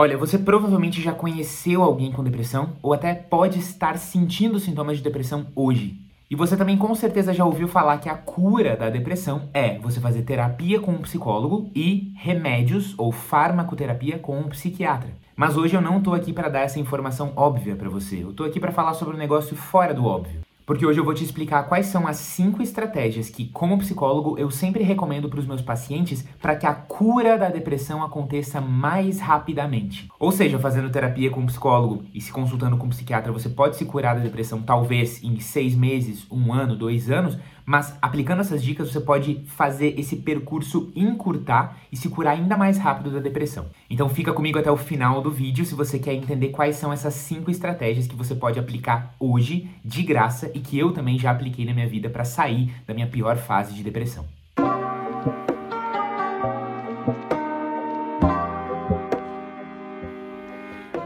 Olha, você provavelmente já conheceu alguém com depressão ou até pode estar sentindo sintomas de depressão hoje. E você também com certeza já ouviu falar que a cura da depressão é você fazer terapia com um psicólogo e remédios ou farmacoterapia com um psiquiatra. Mas hoje eu não tô aqui para dar essa informação óbvia para você. Eu tô aqui para falar sobre um negócio fora do óbvio porque hoje eu vou te explicar quais são as cinco estratégias que, como psicólogo, eu sempre recomendo para os meus pacientes para que a cura da depressão aconteça mais rapidamente. Ou seja, fazendo terapia com um psicólogo e se consultando com um psiquiatra, você pode se curar da depressão talvez em seis meses, um ano, dois anos, mas aplicando essas dicas, você pode fazer esse percurso encurtar e se curar ainda mais rápido da depressão. Então fica comigo até o final do vídeo se você quer entender quais são essas cinco estratégias que você pode aplicar hoje de graça e que eu também já apliquei na minha vida para sair da minha pior fase de depressão.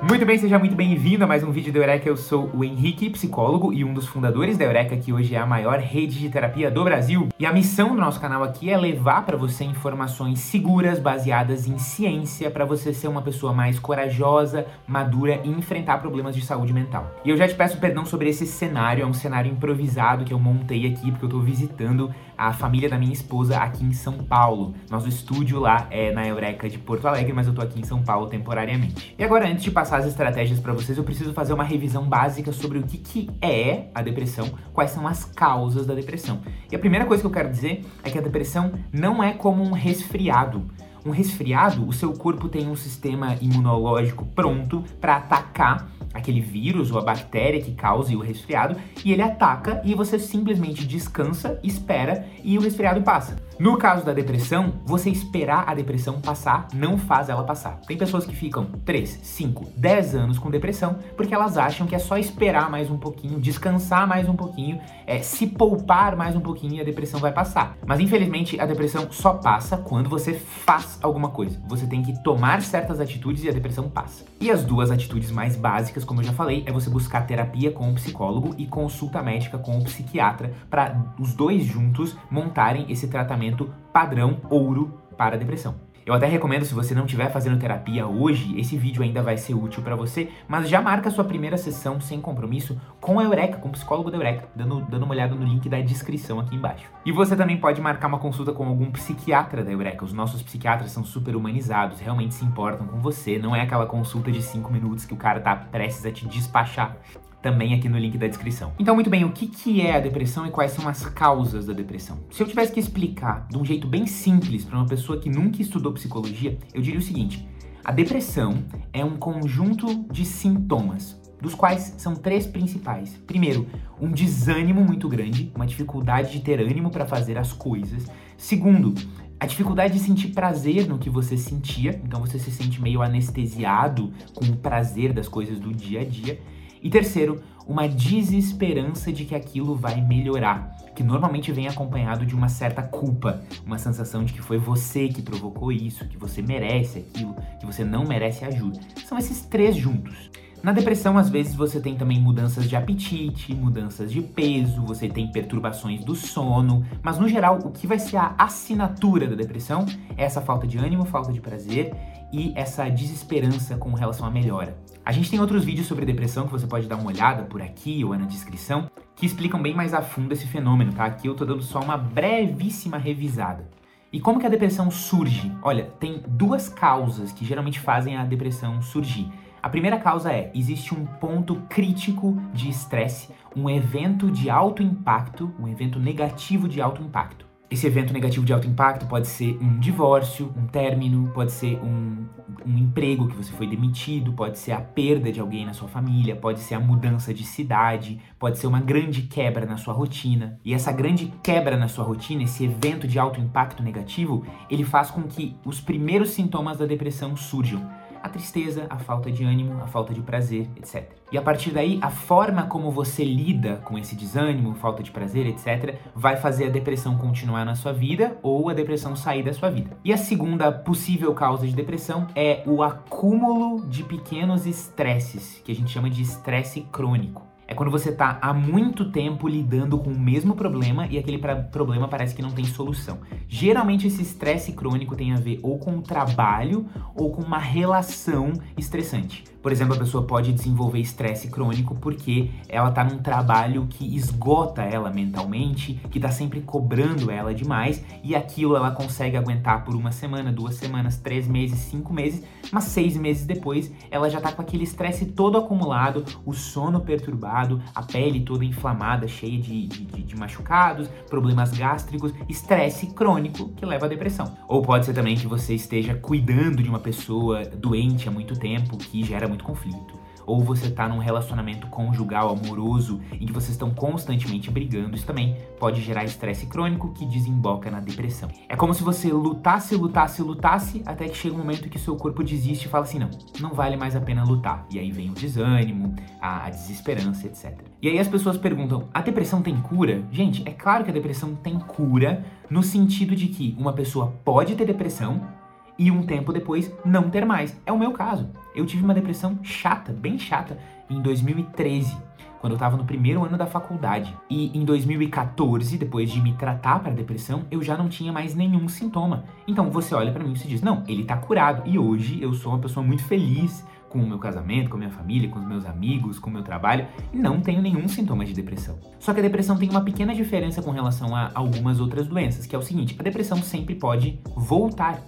Muito bem, seja muito bem-vindo a mais um vídeo da Eureka. Eu sou o Henrique, psicólogo e um dos fundadores da Eureka, que hoje é a maior rede de terapia do Brasil. E a missão do nosso canal aqui é levar para você informações seguras, baseadas em ciência, para você ser uma pessoa mais corajosa, madura e enfrentar problemas de saúde mental. E eu já te peço perdão sobre esse cenário, é um cenário improvisado que eu montei aqui porque eu tô visitando a família da minha esposa aqui em São Paulo. Nosso estúdio lá é na Eureka de Porto Alegre, mas eu tô aqui em São Paulo temporariamente. E agora, antes de passar as estratégias para vocês, eu preciso fazer uma revisão básica sobre o que, que é a depressão, quais são as causas da depressão. E a primeira coisa que eu quero dizer é que a depressão não é como um resfriado. Um resfriado, o seu corpo tem um sistema imunológico pronto para atacar aquele vírus ou a bactéria que cause o resfriado e ele ataca e você simplesmente descansa, espera e o resfriado passa. No caso da depressão, você esperar a depressão passar não faz ela passar. Tem pessoas que ficam 3, 5, 10 anos com depressão porque elas acham que é só esperar mais um pouquinho, descansar mais um pouquinho, é, se poupar mais um pouquinho e a depressão vai passar. Mas infelizmente a depressão só passa quando você faz alguma coisa. Você tem que tomar certas atitudes e a depressão passa. E as duas atitudes mais básicas, como eu já falei, é você buscar terapia com o psicólogo e consulta médica com o psiquiatra para os dois juntos montarem esse tratamento tratamento padrão ouro para a depressão. Eu até recomendo, se você não estiver fazendo terapia hoje, esse vídeo ainda vai ser útil para você, mas já marca sua primeira sessão sem compromisso com a Eureka, com o psicólogo da Eureka, dando, dando uma olhada no link da descrição aqui embaixo. E você também pode marcar uma consulta com algum psiquiatra da Eureka. Os nossos psiquiatras são super humanizados, realmente se importam com você, não é aquela consulta de 5 minutos que o cara tá prestes a te despachar também aqui no link da descrição. Então, muito bem, o que, que é a depressão e quais são as causas da depressão? Se eu tivesse que explicar de um jeito bem simples para uma pessoa que nunca estudou psicologia, eu diria o seguinte: a depressão é um conjunto de sintomas, dos quais são três principais. Primeiro, um desânimo muito grande, uma dificuldade de ter ânimo para fazer as coisas. Segundo, a dificuldade de sentir prazer no que você sentia, então você se sente meio anestesiado com o prazer das coisas do dia a dia. E terceiro, uma desesperança de que aquilo vai melhorar, que normalmente vem acompanhado de uma certa culpa, uma sensação de que foi você que provocou isso, que você merece aquilo, que você não merece ajuda. São esses três juntos. Na depressão, às vezes, você tem também mudanças de apetite, mudanças de peso, você tem perturbações do sono, mas no geral, o que vai ser a assinatura da depressão é essa falta de ânimo, falta de prazer e essa desesperança com relação à melhora. A gente tem outros vídeos sobre depressão que você pode dar uma olhada por aqui ou na descrição, que explicam bem mais a fundo esse fenômeno, tá? Aqui eu tô dando só uma brevíssima revisada. E como que a depressão surge? Olha, tem duas causas que geralmente fazem a depressão surgir. A primeira causa é: existe um ponto crítico de estresse, um evento de alto impacto, um evento negativo de alto impacto. Esse evento negativo de alto impacto pode ser um divórcio, um término, pode ser um, um emprego que você foi demitido, pode ser a perda de alguém na sua família, pode ser a mudança de cidade, pode ser uma grande quebra na sua rotina. E essa grande quebra na sua rotina, esse evento de alto impacto negativo, ele faz com que os primeiros sintomas da depressão surjam a tristeza, a falta de ânimo, a falta de prazer, etc. E a partir daí, a forma como você lida com esse desânimo, falta de prazer, etc., vai fazer a depressão continuar na sua vida ou a depressão sair da sua vida. E a segunda possível causa de depressão é o acúmulo de pequenos estresses, que a gente chama de estresse crônico. É quando você tá há muito tempo lidando com o mesmo problema e aquele problema parece que não tem solução. Geralmente esse estresse crônico tem a ver ou com o trabalho ou com uma relação estressante. Por exemplo, a pessoa pode desenvolver estresse crônico porque ela tá num trabalho que esgota ela mentalmente, que tá sempre cobrando ela demais, e aquilo ela consegue aguentar por uma semana, duas semanas, três meses, cinco meses, mas seis meses depois ela já tá com aquele estresse todo acumulado, o sono perturbado, a pele toda inflamada, cheia de, de, de machucados, problemas gástricos, estresse crônico que leva à depressão. Ou pode ser também que você esteja cuidando de uma pessoa doente há muito tempo, que gera muito conflito. Ou você tá num relacionamento conjugal amoroso em que vocês estão constantemente brigando, isso também pode gerar estresse crônico que desemboca na depressão. É como se você lutasse, lutasse, lutasse, até que chega um momento que seu corpo desiste e fala assim: não, não vale mais a pena lutar. E aí vem o desânimo, a, a desesperança, etc. E aí as pessoas perguntam: a depressão tem cura? Gente, é claro que a depressão tem cura, no sentido de que uma pessoa pode ter depressão e um tempo depois não ter mais. É o meu caso. Eu tive uma depressão chata, bem chata, em 2013, quando eu estava no primeiro ano da faculdade. E em 2014, depois de me tratar para depressão, eu já não tinha mais nenhum sintoma. Então você olha para mim e se diz: "Não, ele tá curado". E hoje eu sou uma pessoa muito feliz com o meu casamento, com a minha família, com os meus amigos, com o meu trabalho, e não tenho nenhum sintoma de depressão. Só que a depressão tem uma pequena diferença com relação a algumas outras doenças, que é o seguinte: a depressão sempre pode voltar.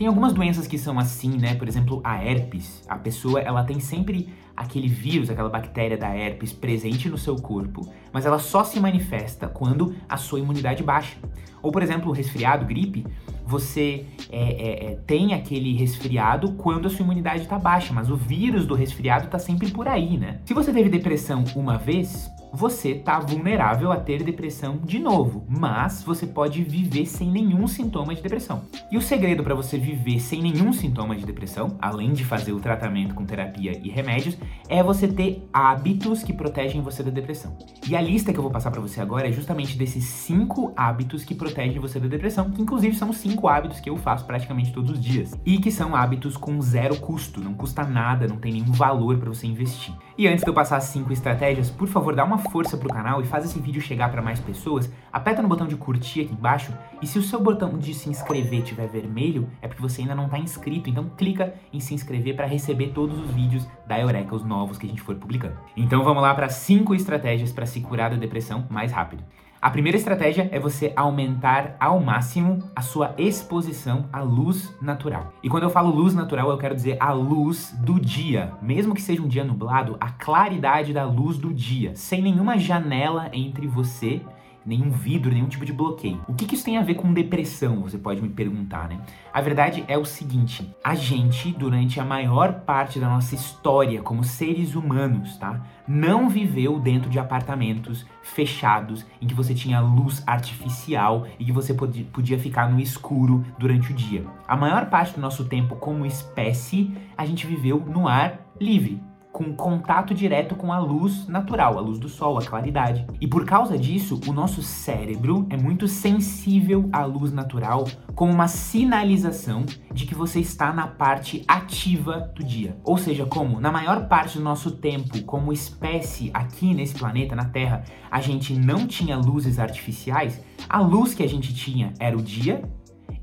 Tem algumas doenças que são assim, né? Por exemplo, a herpes. A pessoa, ela tem sempre aquele vírus, aquela bactéria da herpes presente no seu corpo, mas ela só se manifesta quando a sua imunidade baixa. Ou, por exemplo, o resfriado, gripe, você é, é, é, tem aquele resfriado quando a sua imunidade está baixa, mas o vírus do resfriado está sempre por aí, né? Se você teve depressão uma vez, você tá vulnerável a ter depressão de novo, mas você pode viver sem nenhum sintoma de depressão. E o segredo para você viver sem nenhum sintoma de depressão, além de fazer o tratamento com terapia e remédios, é você ter hábitos que protegem você da depressão. E a lista que eu vou passar para você agora é justamente desses cinco hábitos que protegem você da depressão, que inclusive são cinco hábitos que eu faço praticamente todos os dias e que são hábitos com zero custo, não custa nada, não tem nenhum valor para você investir. E antes de eu passar as cinco estratégias, por favor, dá uma força pro canal e faz esse vídeo chegar para mais pessoas. Aperta no botão de curtir aqui embaixo e se o seu botão de se inscrever tiver vermelho, é porque você ainda não está inscrito. Então clica em se inscrever para receber todos os vídeos da Eureka, os novos que a gente for publicando. Então vamos lá para cinco estratégias para se curar da depressão mais rápido. A primeira estratégia é você aumentar ao máximo a sua exposição à luz natural. E quando eu falo luz natural, eu quero dizer a luz do dia. Mesmo que seja um dia nublado, a claridade da luz do dia, sem nenhuma janela entre você nenhum vidro, nenhum tipo de bloqueio. O que, que isso tem a ver com depressão? Você pode me perguntar, né? A verdade é o seguinte: a gente, durante a maior parte da nossa história como seres humanos, tá? Não viveu dentro de apartamentos fechados em que você tinha luz artificial e que você podia, podia ficar no escuro durante o dia. A maior parte do nosso tempo como espécie, a gente viveu no ar livre, com contato direto com a luz natural, a luz do sol, a claridade. E por causa disso, o nosso cérebro é muito sensível à luz natural como uma sinalização de que você está na parte ativa do dia. Ou seja, como na maior parte do nosso tempo, como espécie aqui nesse planeta, na Terra, a gente não tinha luzes artificiais, a luz que a gente tinha era o dia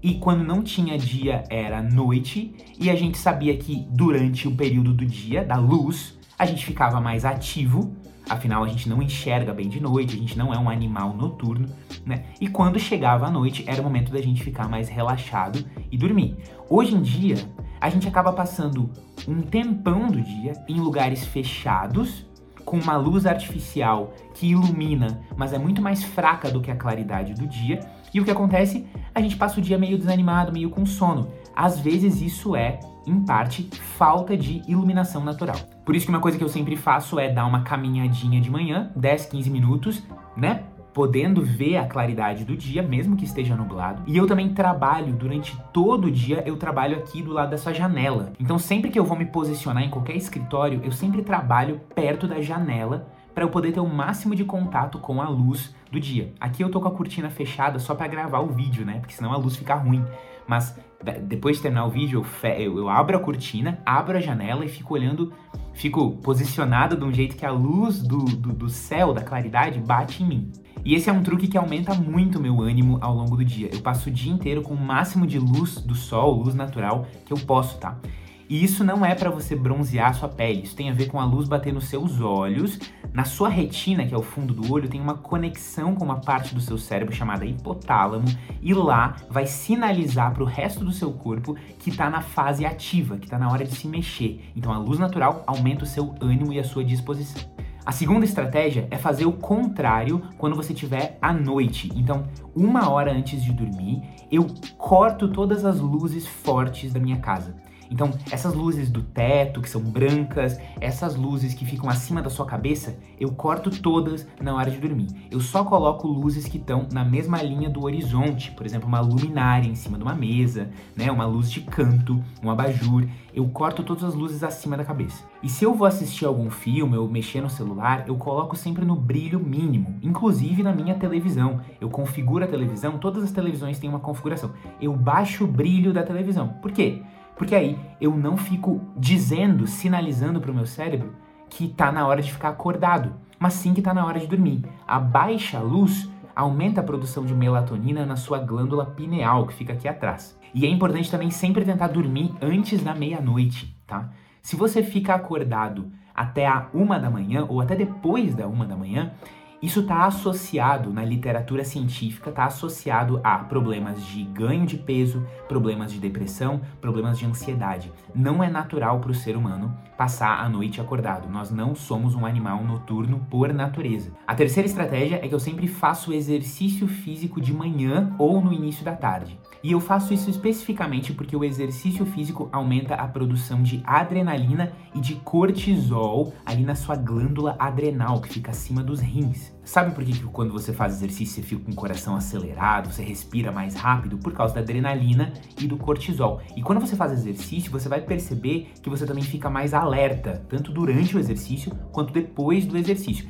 e quando não tinha dia era noite, e a gente sabia que durante o período do dia, da luz, a gente ficava mais ativo, afinal a gente não enxerga bem de noite, a gente não é um animal noturno, né? E quando chegava a noite, era o momento da gente ficar mais relaxado e dormir. Hoje em dia, a gente acaba passando um tempão do dia em lugares fechados, com uma luz artificial que ilumina, mas é muito mais fraca do que a claridade do dia. E o que acontece? A gente passa o dia meio desanimado, meio com sono. Às vezes isso é, em parte, falta de iluminação natural. Por isso que uma coisa que eu sempre faço é dar uma caminhadinha de manhã, 10, 15 minutos, né? podendo ver a claridade do dia, mesmo que esteja nublado. E eu também trabalho durante todo o dia, eu trabalho aqui do lado dessa janela. Então, sempre que eu vou me posicionar em qualquer escritório, eu sempre trabalho perto da janela para eu poder ter o máximo de contato com a luz do dia. Aqui eu tô com a cortina fechada só para gravar o vídeo, né? Porque senão a luz fica ruim. Mas depois de terminar o vídeo, eu, eu, abro a cortina, abro a janela e fico olhando fico posicionado de um jeito que a luz do, do, do céu, da claridade, bate em mim. E esse é um truque que aumenta muito meu ânimo ao longo do dia. Eu passo o dia inteiro com o máximo de luz do sol, luz natural que eu posso, tá? E isso não é para você bronzear a sua pele, isso tem a ver com a luz bater nos seus olhos, na sua retina, que é o fundo do olho, tem uma conexão com uma parte do seu cérebro chamada hipotálamo, e lá vai sinalizar para o resto do seu corpo que está na fase ativa, que está na hora de se mexer. Então a luz natural aumenta o seu ânimo e a sua disposição. A segunda estratégia é fazer o contrário quando você estiver à noite. Então, uma hora antes de dormir, eu corto todas as luzes fortes da minha casa. Então, essas luzes do teto, que são brancas, essas luzes que ficam acima da sua cabeça, eu corto todas na hora de dormir. Eu só coloco luzes que estão na mesma linha do horizonte, por exemplo, uma luminária em cima de uma mesa, né, uma luz de canto, um abajur. Eu corto todas as luzes acima da cabeça. E se eu vou assistir algum filme ou mexer no celular, eu coloco sempre no brilho mínimo, inclusive na minha televisão. Eu configuro a televisão, todas as televisões têm uma configuração. Eu baixo o brilho da televisão. Por quê? Porque aí eu não fico dizendo, sinalizando para o meu cérebro que tá na hora de ficar acordado, mas sim que tá na hora de dormir. A baixa luz aumenta a produção de melatonina na sua glândula pineal, que fica aqui atrás. E é importante também sempre tentar dormir antes da meia-noite, tá? Se você fica acordado até a uma da manhã ou até depois da uma da manhã, isso está associado na literatura científica, está associado a problemas de ganho de peso, problemas de depressão, problemas de ansiedade. Não é natural para o ser humano passar a noite acordado. Nós não somos um animal noturno por natureza. A terceira estratégia é que eu sempre faço exercício físico de manhã ou no início da tarde. E eu faço isso especificamente porque o exercício físico aumenta a produção de adrenalina e de cortisol ali na sua glândula adrenal, que fica acima dos rins. Sabe por que, que quando você faz exercício você fica com o coração acelerado, você respira mais rápido? Por causa da adrenalina e do cortisol. E quando você faz exercício, você vai perceber que você também fica mais alerta, tanto durante o exercício quanto depois do exercício.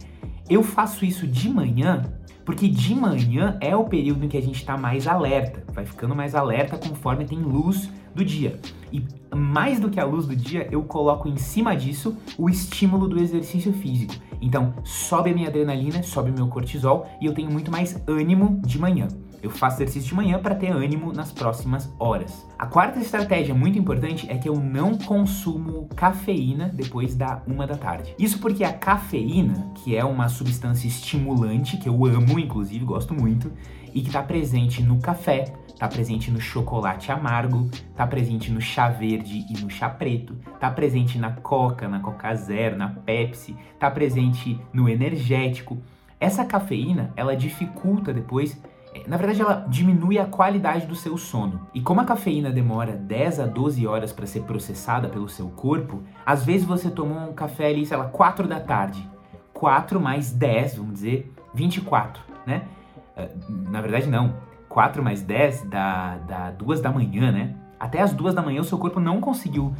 Eu faço isso de manhã porque de manhã é o período em que a gente está mais alerta, vai ficando mais alerta conforme tem luz do dia. E mais do que a luz do dia, eu coloco em cima disso o estímulo do exercício físico. Então, sobe a minha adrenalina, sobe o meu cortisol e eu tenho muito mais ânimo de manhã. Eu faço exercício de manhã para ter ânimo nas próximas horas. A quarta estratégia muito importante é que eu não consumo cafeína depois da uma da tarde. Isso porque a cafeína, que é uma substância estimulante que eu amo, inclusive gosto muito, e que está presente no café, está presente no chocolate amargo, está presente no chá verde e no chá preto, está presente na Coca, na Coca Zero, na Pepsi, está presente no energético. Essa cafeína, ela dificulta depois na verdade, ela diminui a qualidade do seu sono. E como a cafeína demora 10 a 12 horas para ser processada pelo seu corpo, às vezes você toma um café ali, sei lá, 4 da tarde. 4 mais 10, vamos dizer, 24, né? Ah, na verdade, não. 4 mais 10 dá, dá 2 da manhã, né? Até as duas da manhã o seu corpo não conseguiu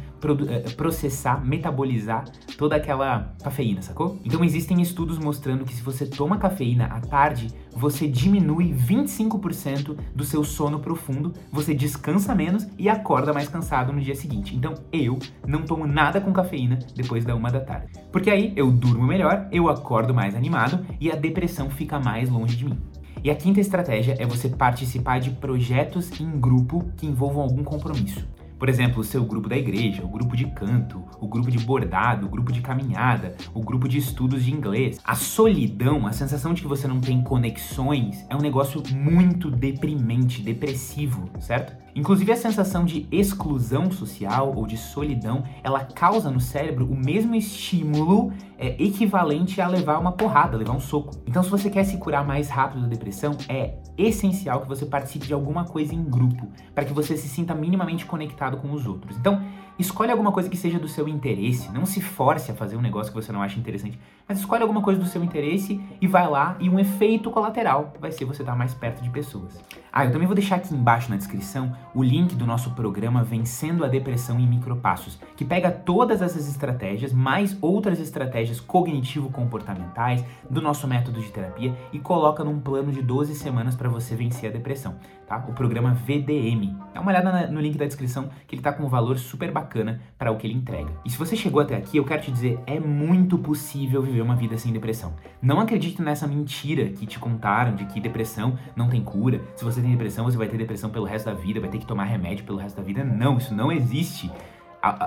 eh, processar, metabolizar toda aquela cafeína, sacou? Então existem estudos mostrando que se você toma cafeína à tarde, você diminui 25% do seu sono profundo, você descansa menos e acorda mais cansado no dia seguinte. Então eu não tomo nada com cafeína depois da uma da tarde. Porque aí eu durmo melhor, eu acordo mais animado e a depressão fica mais longe de mim. E a quinta estratégia é você participar de projetos em grupo que envolvam algum compromisso. Por exemplo, o seu grupo da igreja, o grupo de canto, o grupo de bordado, o grupo de caminhada, o grupo de estudos de inglês. A solidão, a sensação de que você não tem conexões, é um negócio muito deprimente, depressivo, certo? Inclusive a sensação de exclusão social ou de solidão, ela causa no cérebro o mesmo estímulo é, equivalente a levar uma porrada, levar um soco. Então, se você quer se curar mais rápido da depressão, é essencial que você participe de alguma coisa em grupo, para que você se sinta minimamente conectado com os outros. Então, escolhe alguma coisa que seja do seu interesse, não se force a fazer um negócio que você não acha interessante, mas escolhe alguma coisa do seu interesse e vai lá e um efeito colateral vai ser você estar mais perto de pessoas. Ah, eu também vou deixar aqui embaixo na descrição o link do nosso programa Vencendo a Depressão em Micropassos, que pega todas essas estratégias, mais outras estratégias cognitivo-comportamentais do nosso método de terapia e coloca num plano de 12 semanas para você vencer a depressão. tá? O programa VDM. Dá uma olhada no link da descrição que ele tá com um valor super bacana para o que ele entrega. E se você chegou até aqui, eu quero te dizer, é muito possível viver uma vida sem depressão. Não acredite nessa mentira que te contaram de que depressão não tem cura. Se você tem depressão, você vai ter depressão pelo resto da vida, vai ter que tomar remédio pelo resto da vida. Não, isso não existe.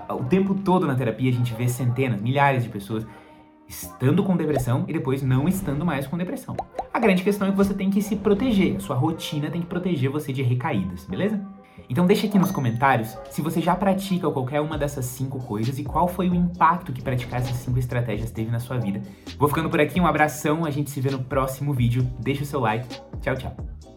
O tempo todo na terapia a gente vê centenas, milhares de pessoas estando com depressão e depois não estando mais com depressão. A grande questão é que você tem que se proteger, sua rotina tem que proteger você de recaídas, beleza? Então deixa aqui nos comentários se você já pratica qualquer uma dessas cinco coisas e qual foi o impacto que praticar essas cinco estratégias teve na sua vida. Vou ficando por aqui, um abração, a gente se vê no próximo vídeo. Deixa o seu like. Tchau, tchau.